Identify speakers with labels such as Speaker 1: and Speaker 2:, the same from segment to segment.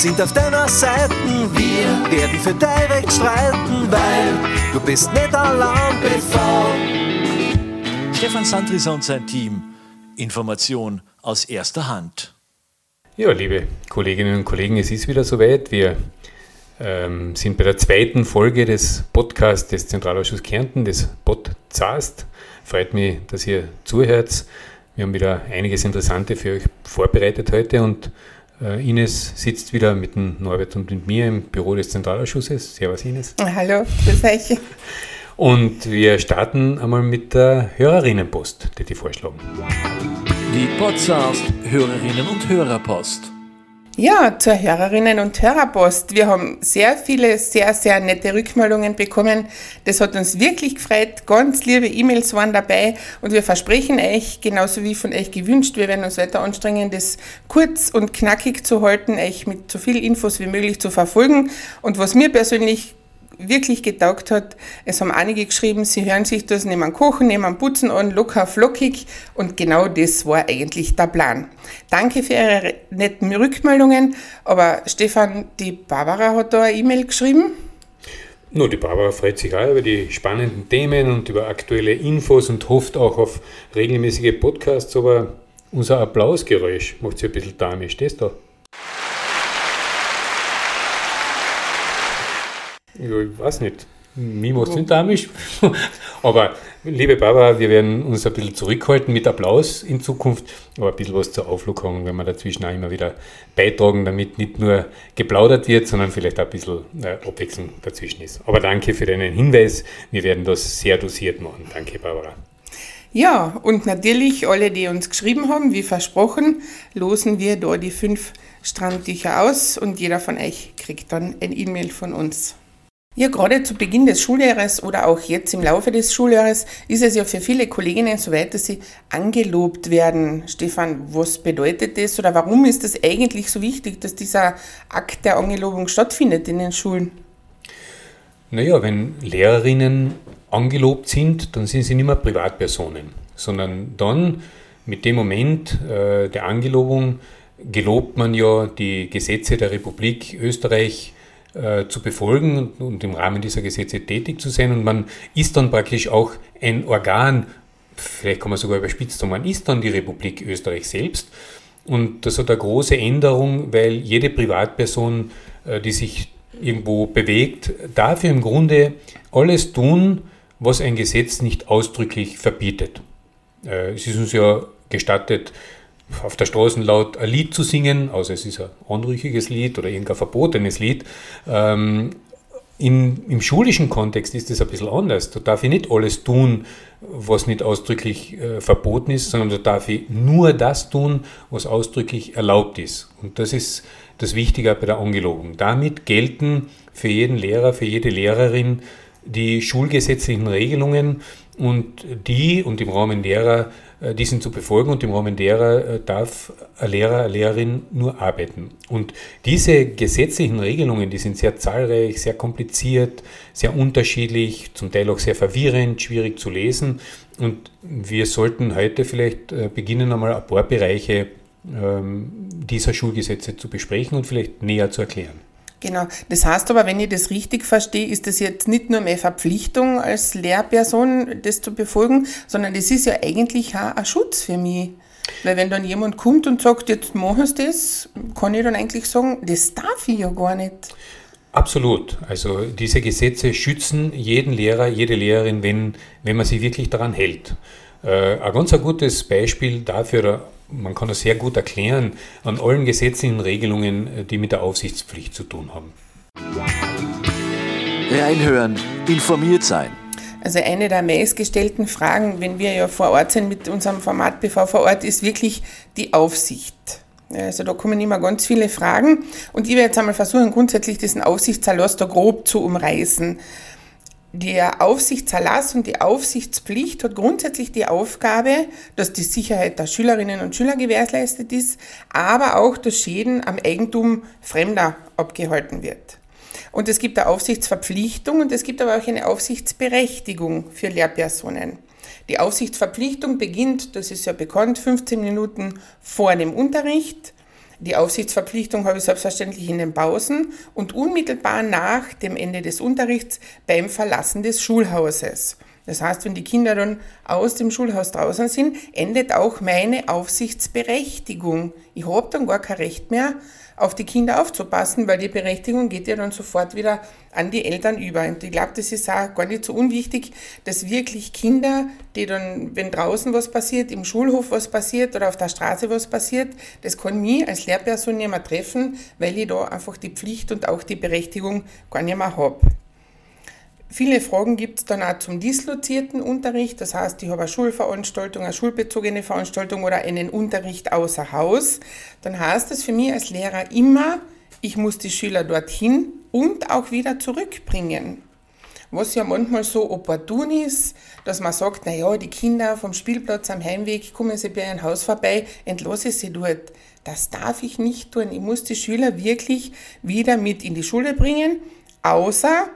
Speaker 1: sind auf deiner Seite. Wir werden für dein Recht streiten, weil du bist nicht allein bevor.
Speaker 2: Stefan Sandrisser und sein Team. Information aus erster Hand.
Speaker 3: Ja, liebe Kolleginnen und Kollegen, es ist wieder soweit. Wir ähm, sind bei der zweiten Folge des Podcasts des Zentralausschusses Kärnten, des Podzast. Freut mich, dass ihr zuhört. Wir haben wieder einiges Interessante für euch vorbereitet heute und Ines sitzt wieder mit dem Norbert und mit mir im Büro des Zentralausschusses. Servus Ines.
Speaker 4: Hallo, grüß euch.
Speaker 3: Und wir starten einmal mit der Hörerinnenpost, die die vorschlagen.
Speaker 2: Die Podcast Hörerinnen und Hörerpost.
Speaker 4: Ja, zur Hörerinnen und Hörerpost. Wir haben sehr viele, sehr, sehr nette Rückmeldungen bekommen. Das hat uns wirklich gefreut. Ganz liebe E-Mails waren dabei und wir versprechen euch, genauso wie von euch gewünscht, wir werden uns weiter anstrengen, das kurz und knackig zu halten, euch mit so viel Infos wie möglich zu verfolgen. Und was mir persönlich wirklich getaugt hat. Es haben einige geschrieben, sie hören sich das neben Kochen, neben Putzen an, locker flockig und genau das war eigentlich der Plan. Danke für Ihre netten Rückmeldungen, aber Stefan, die Barbara hat da eine E-Mail geschrieben.
Speaker 3: No, die Barbara freut sich auch über die spannenden Themen und über aktuelle Infos und hofft auch auf regelmäßige Podcasts, aber unser Applausgeräusch macht sie ein bisschen damisch. Stehst du? Ja, ich weiß nicht. Es nicht damisch. Aber liebe Barbara, wir werden uns ein bisschen zurückhalten mit Applaus in Zukunft, aber ein bisschen was zur Auflockung, wenn wir dazwischen auch immer wieder beitragen, damit nicht nur geplaudert wird, sondern vielleicht auch ein bisschen äh, Abwechslung dazwischen ist. Aber danke für deinen Hinweis. Wir werden das sehr dosiert machen. Danke, Barbara.
Speaker 4: Ja, und natürlich alle, die uns geschrieben haben, wie versprochen, losen wir da die fünf Strandtücher aus und jeder von euch kriegt dann ein E-Mail von uns. Ja, gerade zu Beginn des Schuljahres oder auch jetzt im Laufe des Schuljahres ist es ja für viele Kolleginnen so weit, dass sie angelobt werden. Stefan, was bedeutet das oder warum ist es eigentlich so wichtig, dass dieser Akt der Angelobung stattfindet in den Schulen?
Speaker 3: Naja, wenn Lehrerinnen angelobt sind, dann sind sie nicht mehr Privatpersonen, sondern dann mit dem Moment äh, der Angelobung gelobt man ja die Gesetze der Republik Österreich, äh, zu befolgen und, im Rahmen dieser Gesetze tätig zu sein. Und man ist dann praktisch auch ein Organ, vielleicht kann man sogar überspitzt sagen, man ist dann die Republik Österreich selbst. Und das hat eine große Änderung, weil jede Privatperson, äh, die sich irgendwo bewegt, darf im Grunde alles tun, was ein Gesetz nicht ausdrücklich verbietet. Äh, es ist uns ja gestattet, auf der Straße laut ein Lied zu singen, außer es ist ein anrüchiges Lied oder irgendein verbotenes Lied. Ähm, in, Im schulischen Kontext ist das ein bisschen anders. Da darf ich nicht alles tun, was nicht ausdrücklich äh, verboten ist, sondern da darf ich nur das tun, was ausdrücklich erlaubt ist. Und das ist das Wichtige bei der Angelobung. Damit gelten für jeden Lehrer, für jede Lehrerin die schulgesetzlichen Regelungen und die und im Rahmen derer diesen zu befolgen und im Rahmen derer äh, darf ein Lehrer, eine Lehrerin nur arbeiten. Und diese gesetzlichen Regelungen, die sind sehr zahlreich, sehr kompliziert, sehr unterschiedlich, zum Teil auch sehr verwirrend, schwierig zu lesen. Und wir sollten heute vielleicht äh, beginnen, einmal ein paar Bereiche ähm, dieser Schulgesetze zu besprechen und vielleicht näher zu erklären.
Speaker 4: Genau. Das heißt aber, wenn ich das richtig verstehe, ist das jetzt nicht nur mehr Verpflichtung als Lehrperson, das zu befolgen, sondern das ist ja eigentlich auch ein Schutz für mich. Weil wenn dann jemand kommt und sagt, jetzt machst du das, kann ich dann eigentlich sagen, das darf ich ja gar nicht.
Speaker 3: Absolut. Also diese Gesetze schützen jeden Lehrer, jede Lehrerin, wenn, wenn man sich wirklich daran hält. Äh, ein ganz ein gutes Beispiel dafür, man kann das sehr gut erklären, an allen gesetzlichen Regelungen, die mit der Aufsichtspflicht zu tun haben.
Speaker 2: Reinhören, informiert sein.
Speaker 4: Also eine der meistgestellten Fragen, wenn wir ja vor Ort sind mit unserem Format BV vor Ort, ist wirklich die Aufsicht. Also da kommen immer ganz viele Fragen und ich werde jetzt einmal versuchen, grundsätzlich diesen Aufsichtserlass da grob zu umreißen. Der Aufsichtserlass und die Aufsichtspflicht hat grundsätzlich die Aufgabe, dass die Sicherheit der Schülerinnen und Schüler gewährleistet ist, aber auch, dass Schäden am Eigentum Fremder abgehalten wird. Und es gibt eine Aufsichtsverpflichtung und es gibt aber auch eine Aufsichtsberechtigung für Lehrpersonen. Die Aufsichtsverpflichtung beginnt, das ist ja bekannt, 15 Minuten vor dem Unterricht Die Aufsichtsverpflichtung habe ich selbstverständlich in den Pausen und unmittelbar nach dem Ende des Unterrichts beim Verlassen des Schulhauses. Das heißt, wenn die Kinder dann aus dem Schulhaus draußen sind, endet auch meine Aufsichtsberechtigung. Ich habe dann gar kein Recht mehr, auf die Kinder aufzupassen, weil die Berechtigung geht ja dann sofort wieder an die Eltern über. Und ich glaube, das ist auch gar nicht so unwichtig, dass wirklich Kinder, die dann, wenn draußen was passiert, im Schulhof was passiert oder auf der Straße was passiert, das kann mich als Lehrperson nicht mehr treffen, weil ich da einfach die Pflicht und auch die Berechtigung gar nicht mehr habe. Viele Fragen gibt es dann auch zum dislozierten Unterricht. Das heißt, ich habe eine Schulveranstaltung, eine schulbezogene Veranstaltung oder einen Unterricht außer Haus. Dann heißt es für mich als Lehrer immer, ich muss die Schüler dorthin und auch wieder zurückbringen. Was ja manchmal so opportun ist, dass man sagt, na ja, die Kinder vom Spielplatz am Heimweg kommen sie bei ihrem Haus vorbei, entlasse sie dort. Das darf ich nicht tun. Ich muss die Schüler wirklich wieder mit in die Schule bringen, außer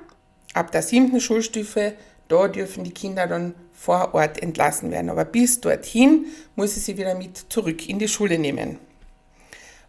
Speaker 4: ab der siebten Schulstufe, da dürfen die Kinder dann vor Ort entlassen werden. Aber bis dorthin muss ich sie wieder mit zurück in die Schule nehmen.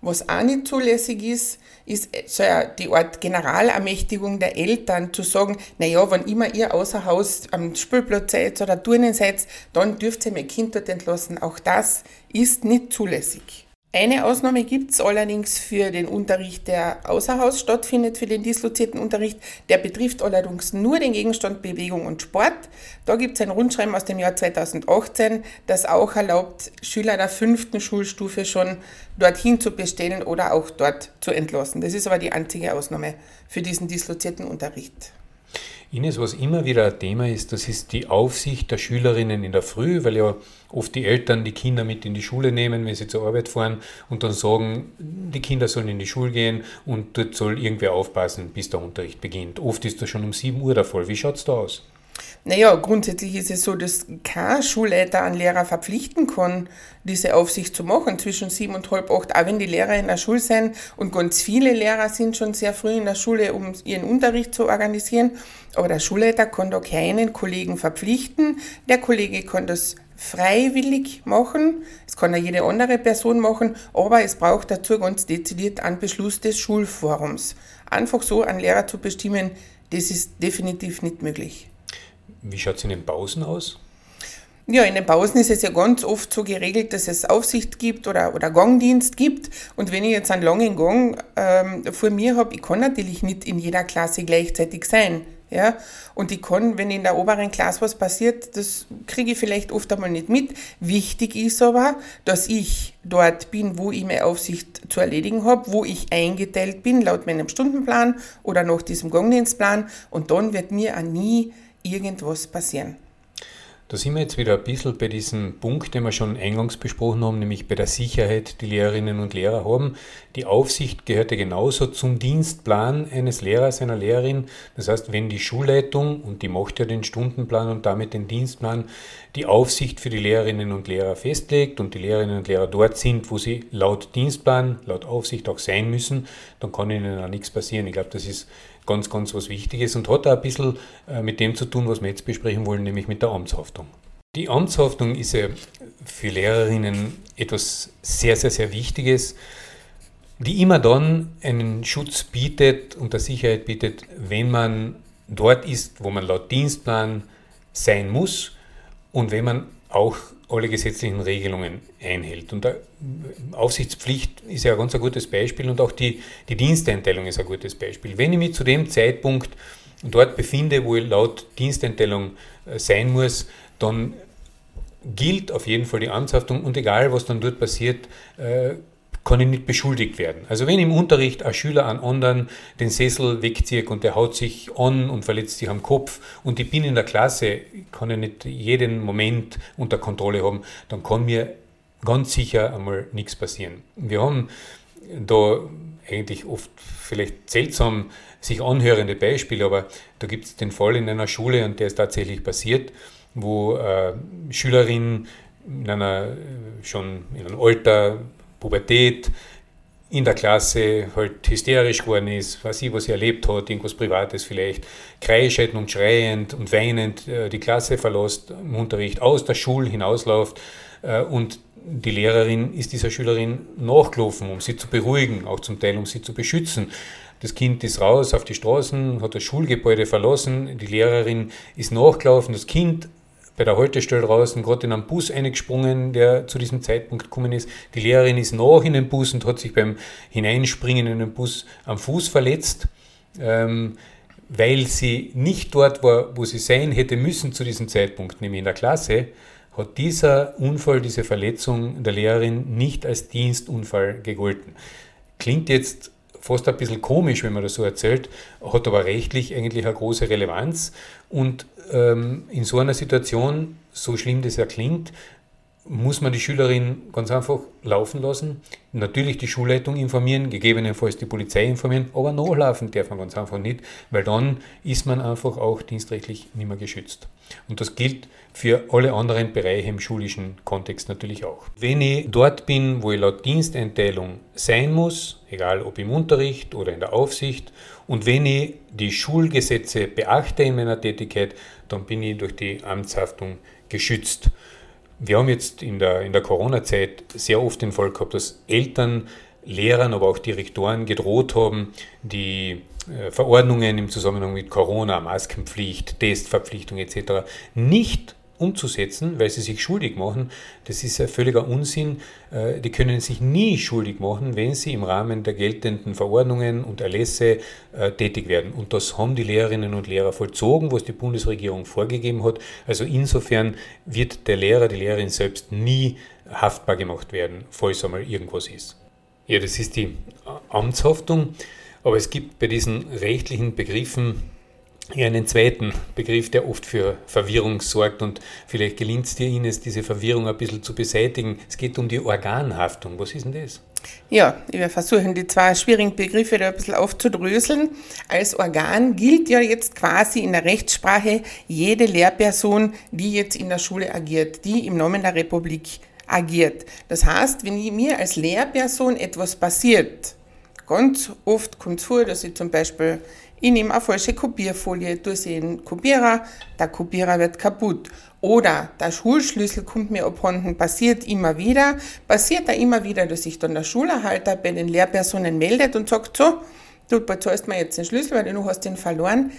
Speaker 4: Was auch nicht zulässig ist, ist so die Art Generalermächtigung der Eltern zu sagen, naja, wenn immer ihr außer Haus am Spielplatz seid oder Turnen seid, dann dürft ihr mein Kind dort entlassen. Auch das ist nicht zulässig. Eine Ausnahme gibt es allerdings für den Unterricht, der außer Haus stattfindet, für den dislozierten Unterricht. Der betrifft allerdings nur den Gegenstand Bewegung und Sport. Da gibt es ein Rundschreiben aus dem Jahr 2018, das auch erlaubt, Schüler der fünften Schulstufe schon dorthin zu bestellen oder auch dort zu entlassen. Das ist aber die einzige Ausnahme für diesen dislozierten Unterricht.
Speaker 3: Ines, was immer wieder ein Thema ist, das ist die Aufsicht der Schülerinnen in der Früh, weil ja oft die Eltern die Kinder mit in die Schule nehmen, wenn sie zur Arbeit fahren und dann sagen, die Kinder sollen in die Schule gehen und dort soll irgendwer aufpassen, bis der Unterricht beginnt. Oft ist das schon um 7 Uhr der Fall. Wie schaut es da aus?
Speaker 4: Naja, grundsätzlich ist es so, dass kein Schulleiter einen Lehrer verpflichten kann, diese Aufsicht zu machen zwischen sieben und halb acht, auch wenn die Lehrer in der Schule sind. Und ganz viele Lehrer sind schon sehr früh in der Schule, um ihren Unterricht zu organisieren. Aber der Schulleiter kann da keinen Kollegen verpflichten. Der Kollege kann das freiwillig machen. Es kann ja jede andere Person machen, aber es braucht dazu ganz dezidiert einen Beschluss des Schulforums. Einfach so einen Lehrer zu bestimmen, das ist definitiv nicht möglich.
Speaker 3: Wie schaut es in den Pausen aus?
Speaker 4: Ja, in den Pausen ist es ja ganz oft so geregelt, dass es Aufsicht gibt oder, oder Gangdienst gibt. Und wenn ich jetzt einen langen Gang ähm, vor mir habe, ich kann natürlich nicht in jeder Klasse gleichzeitig sein. Ja? Und ich kann, wenn in der oberen Klasse was passiert, das kriege ich vielleicht oft einmal nicht mit. Wichtig ist aber, dass ich dort bin, wo ich meine Aufsicht zu erledigen habe, wo ich eingeteilt bin, laut meinem Stundenplan oder nach diesem Gangdienstplan. Und dann wird mir auch nie irgendwas passieren.
Speaker 3: Da sind wir jetzt wieder ein bisschen bei diesem Punkt, den wir schon eingangs besprochen haben, nämlich bei der Sicherheit, die Lehrerinnen und Lehrer haben. Die Aufsicht gehört ja genauso zum Dienstplan eines Lehrers, einer Lehrerin. Das heißt, wenn die Schulleitung, und die macht ja den Stundenplan und damit den Dienstplan, die Aufsicht für die Lehrerinnen und Lehrer festlegt und die Lehrerinnen und Lehrer dort sind, wo sie laut Dienstplan, laut Aufsicht auch sein müssen, dann kann ihnen auch nichts passieren. Ich glaube, das ist ganz, ganz was Wichtiges und hat auch ein bisschen äh, mit dem zu tun, was wir jetzt besprechen wollen, nämlich mit der Amtshaftung. Die Amtshaftung ist ja für Lehrerinnen etwas sehr, sehr, sehr Wichtiges, die immer dann einen Schutz bietet und der Sicherheit bietet, wenn man dort ist, wo man laut Dienstplan sein muss und wenn man auch alle gesetzlichen Regelungen einhält. Und Aufsichtspflicht ist ja ein ganz ein gutes Beispiel und auch die, die Diensteinteilung ist ein gutes Beispiel. Wenn ich mich zu dem Zeitpunkt dort befinde, wo ich laut Diensteinteilung äh, sein muss, dann gilt auf jeden Fall die Amtshaftung und egal was dann dort passiert, äh, kann ich nicht beschuldigt werden. Also wenn im Unterricht ein Schüler an anderen den Sessel wegzieht und der haut sich an und verletzt sich am Kopf und ich bin in der Klasse, kann ich nicht jeden Moment unter Kontrolle haben, dann kann mir ganz sicher einmal nichts passieren. Wir haben da eigentlich oft vielleicht seltsam sich anhörende Beispiele, aber da gibt es den Fall in einer Schule und der ist tatsächlich passiert, wo äh, Schülerin in einer schon in einem Alter Pubertät, in der Klasse halt hysterisch geworden ist, weiß ich, was sie erlebt hat, irgendwas Privates vielleicht, kreischend und schreiend und weinend äh, die Klasse verlässt, im Unterricht aus der Schule hinausläuft, äh, und die Lehrerin ist dieser Schülerin nachgelaufen, um sie zu beruhigen, auch zum Teil um sie zu beschützen. Das Kind ist raus auf die Straßen, hat das Schulgebäude verlassen, die Lehrerin ist nachgelaufen, das Kind bei der Haltestelle draußen gerade in einen Bus eingesprungen, der zu diesem Zeitpunkt gekommen ist. Die Lehrerin ist nach in den Bus und hat sich beim Hineinspringen in den Bus am Fuß verletzt, ähm, weil sie nicht dort war, wo sie sein hätte müssen zu diesem Zeitpunkt, nämlich in der Klasse, hat dieser Unfall, diese Verletzung der Lehrerin nicht als Dienstunfall gegolten. Klingt jetzt fast ein bisschen komisch, wenn man das so erzählt, hat aber rechtlich eigentlich eine große Relevanz. Und ähm, in so einer Situation, so schlimm das ja klingt, muss man die Schülerin ganz einfach laufen lassen. Natürlich die Schulleitung informieren, gegebenenfalls die Polizei informieren, aber nachlaufen darf man ganz einfach nicht, weil dann ist man einfach auch dienstrechtlich nicht mehr geschützt. Und das gilt für alle anderen Bereiche im schulischen Kontext natürlich auch. Wenn ich dort bin, wo ich laut Diensteinteilung sein muss, egal ob im Unterricht oder in der Aufsicht, und wenn ich die Schulgesetze beachte in meiner Tätigkeit, dann bin ich durch die Amtshaftung geschützt. Wir haben jetzt in der, in der Corona-Zeit sehr oft den Fall gehabt, dass Eltern, Lehrern, aber auch Direktoren gedroht haben, die äh, Verordnungen im Zusammenhang mit Corona, Maskenpflicht, Testverpflichtung etc. nicht umzusetzen, weil sie sich schuldig machen, das ist ein völliger Unsinn. Äh, die können sich nie schuldig machen, wenn sie im Rahmen der geltenden Verordnungen und Erlässe äh, tätig werden. Und das haben die Lehrerinnen und Lehrer vollzogen, was die Bundesregierung vorgegeben hat. Also insofern wird der Lehrer, die Lehrerin selbst nie haftbar gemacht werden, falls einmal irgendwas ist. Ja, das ist die Amtshaftung. Aber es gibt bei diesen rechtlichen Begriffen einen zweiten Begriff, der oft für Verwirrung sorgt und vielleicht gelingt es dir, Ines, diese Verwirrung ein bisschen zu beseitigen. Es geht um die Organhaftung. Was ist denn das?
Speaker 4: Ja, werde versuchen, die zwei schwierigen Begriffe da ein bisschen aufzudröseln. Als Organ gilt ja jetzt quasi in der Rechtssprache jede Lehrperson, die jetzt in der Schule agiert, die im Namen der Republik agiert. Das heißt, wenn mir als Lehrperson etwas passiert, ganz oft kommt es vor, dass ich zum Beispiel ich nehme eine falsche Kopierfolie, tue sie in den Kopierer, der Kopierer wird kaputt. Oder der Schulschlüssel kommt mir abhanden, passiert immer wieder. Passiert da immer wieder, dass sich dann der Schulerhalter bei den Lehrpersonen meldet und sagt, so, du bezahlst mir jetzt den Schlüssel, weil du hast den verloren.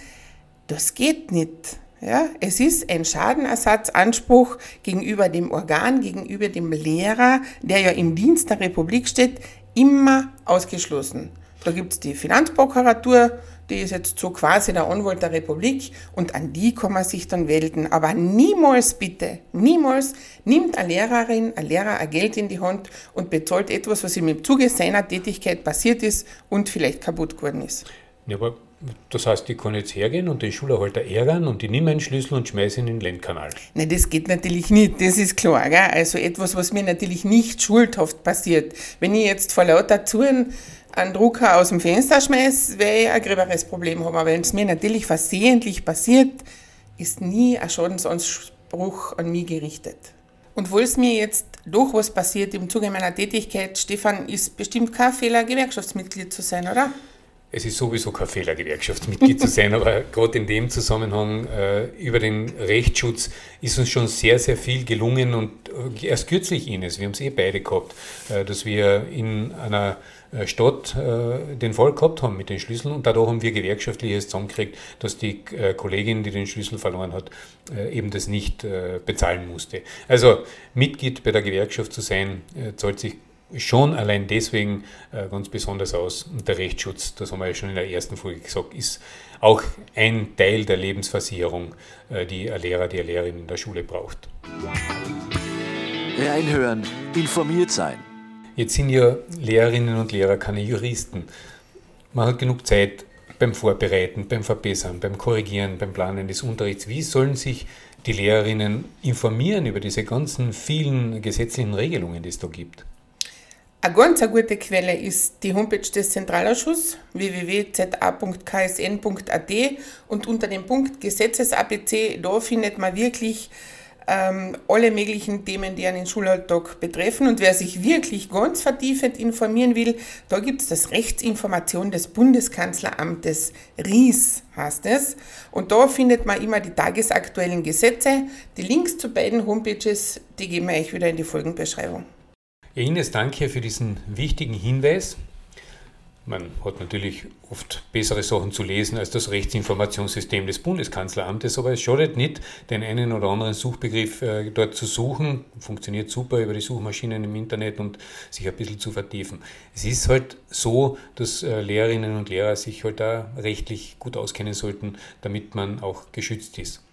Speaker 4: Das geht nicht. Ja, es ist ein Schadenersatzanspruch gegenüber dem Organ, gegenüber dem Lehrer, der ja im Dienst der Republik steht, immer ausgeschlossen. Da gibt es die Finanzprokuratur, die ist jetzt so quasi der Anwalt der Republik und an die kann man sich dann wenden. Aber niemals bitte, niemals nimmt eine Lehrerin, ein Lehrer ein Geld in die Hand und bezahlt etwas, was ihm im Zuge seiner Tätigkeit passiert ist und vielleicht kaputt geworden ist.
Speaker 3: Ja, aber das heißt, ich kann jetzt hergehen und den Schulerhalter ärgern und ich nehme einen Schlüssel und schmeiße ihn in den Lendkanal.
Speaker 4: Nein, das geht natürlich nicht, das ist klar. Gell? Also etwas, was mir natürlich nicht schuldhaft passiert. Wenn ich jetzt vor lauter Touren einen Drucker aus dem Fenster schmeiße, werde ich ein gröberes Problem haben. Aber wenn es mir natürlich versehentlich passiert, ist nie ein Schadensanspruch an mich gerichtet. Und wo es mir jetzt doch was passiert im Zuge meiner Tätigkeit, Stefan, ist bestimmt kein Fehler, Gewerkschaftsmitglied zu sein, oder?
Speaker 3: Es ist sowieso kein Fehler, Gewerkschaftsmitglied zu sein, aber gerade in dem Zusammenhang äh, über den Rechtsschutz ist uns schon sehr, sehr viel gelungen und äh, erst kürzlich, Ines, wir haben es eh beide gehabt, äh, dass wir in einer äh, Stadt äh, den Fall gehabt haben mit den Schlüsseln und dadurch haben wir gewerkschaftliches zusammengekriegt, dass die äh, Kollegin, die den Schlüssel verloren hat, eben das nicht bezahlen musste. Also Mitglied bei der Gewerkschaft zu sein, zahlt sich schon allein deswegen ganz besonders aus. Und der Rechtsschutz, das haben wir ja schon in der ersten Folge gesagt, ist auch ein Teil der Lebensversicherung, die ein Lehrer, die eine Lehrerin in der Schule braucht.
Speaker 2: Reinhören, informiert sein.
Speaker 3: Jetzt sind ja Lehrerinnen und Lehrer keine Juristen. Man hat genug Zeit beim Vorbereiten, beim Verbessern, beim Korrigieren, beim Planen des Unterrichts. Wie sollen sich die Lehrerinnen informieren über diese ganzen vielen gesetzlichen Regelungen, die es da gibt?
Speaker 4: Eine ganz gute Quelle ist die Homepage des Zentralausschusses www.za.ksn.at und unter dem Punkt Gesetzes-ABC, da findet man wirklich ähm, alle möglichen Themen, die einen Schulalltag betreffen. Und wer sich wirklich ganz vertiefend informieren will, da gibt es das Rechtsinformation des Bundeskanzleramtes RIES, heißt es. Und da findet man immer die tagesaktuellen Gesetze. Die Links zu beiden Homepages, die geben wir euch wieder in die Folgenbeschreibung.
Speaker 3: Ines, danke für diesen wichtigen Hinweis. Man hat natürlich oft bessere Sachen zu lesen als das Rechtsinformationssystem des Bundeskanzleramtes, aber es schadet nicht, den einen oder anderen Suchbegriff äh, dort zu suchen. Funktioniert super über die Suchmaschinen im Internet und sich ein bisschen zu vertiefen. Es ist halt so, dass äh, Lehrerinnen und Lehrer sich halt da rechtlich gut auskennen sollten, damit man auch geschützt ist.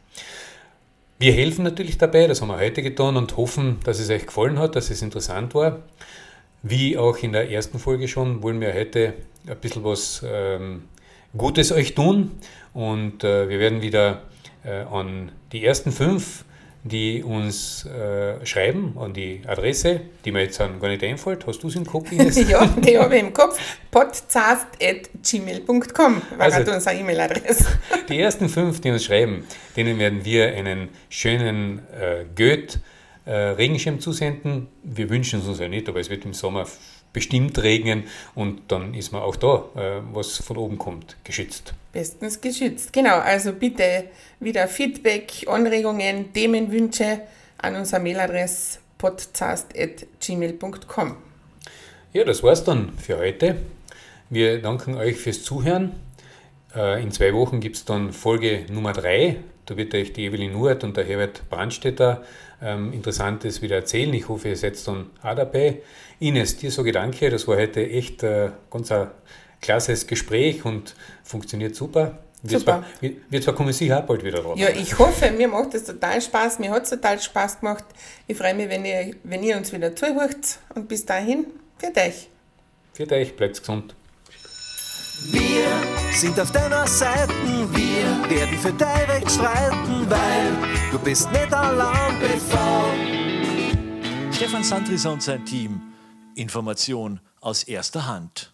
Speaker 3: Wir helfen natürlich dabei, das haben wir heute getan und hoffen, dass es euch gefallen hat, dass es interessant war. Wie auch in der ersten Folge schon, wollen wir heute ein bisschen was ähm, Gutes euch tun und äh, wir werden wieder äh, an die ersten fünf, die uns äh, schreiben, an die Adresse, die mir jetzt gar nicht einfällt. Hast du es im Kopf?
Speaker 4: Ja, die habe ich im Kopf. podcast.gmail.com war also, unsere E-Mail-Adresse.
Speaker 3: die ersten fünf, die uns schreiben, denen werden wir einen schönen äh, Goethe äh, Regenschirm zusenden. Wir wünschen es uns ja nicht, aber es wird im Sommer bestimmt regnen und dann ist man auch da, äh, was von oben kommt, geschützt.
Speaker 4: Bestens geschützt, genau. Also bitte wieder Feedback, Anregungen, Themenwünsche an unserer Mailadresse podcast.gmail.com.
Speaker 3: Ja, das war's dann für heute. Wir danken euch fürs Zuhören. Äh, in zwei Wochen gibt es dann Folge Nummer 3. Da wird euch die Evelyn Nuert und der Herbert Brandstetter ähm, Interessantes wieder erzählen. Ich hoffe, ihr seid dann auch dabei. Ines, dir so Gedanke, das war heute echt äh, ganz ein klasses Gespräch und funktioniert super. Wir super. Zwar, wir zwar kommen sicher auch bald wieder drauf.
Speaker 4: Ja, ich hoffe, mir macht es total Spaß, mir hat es total Spaß gemacht. Ich freue mich, wenn ihr, wenn ihr uns wieder zuhört und bis dahin, für euch.
Speaker 3: Für euch, bleibt gesund.
Speaker 1: Wir sind auf deiner Seite, wir werden für dein Recht streiten, weil du bist nicht allein bevor.
Speaker 2: Stefan Sandris und sein Team. Information aus erster Hand.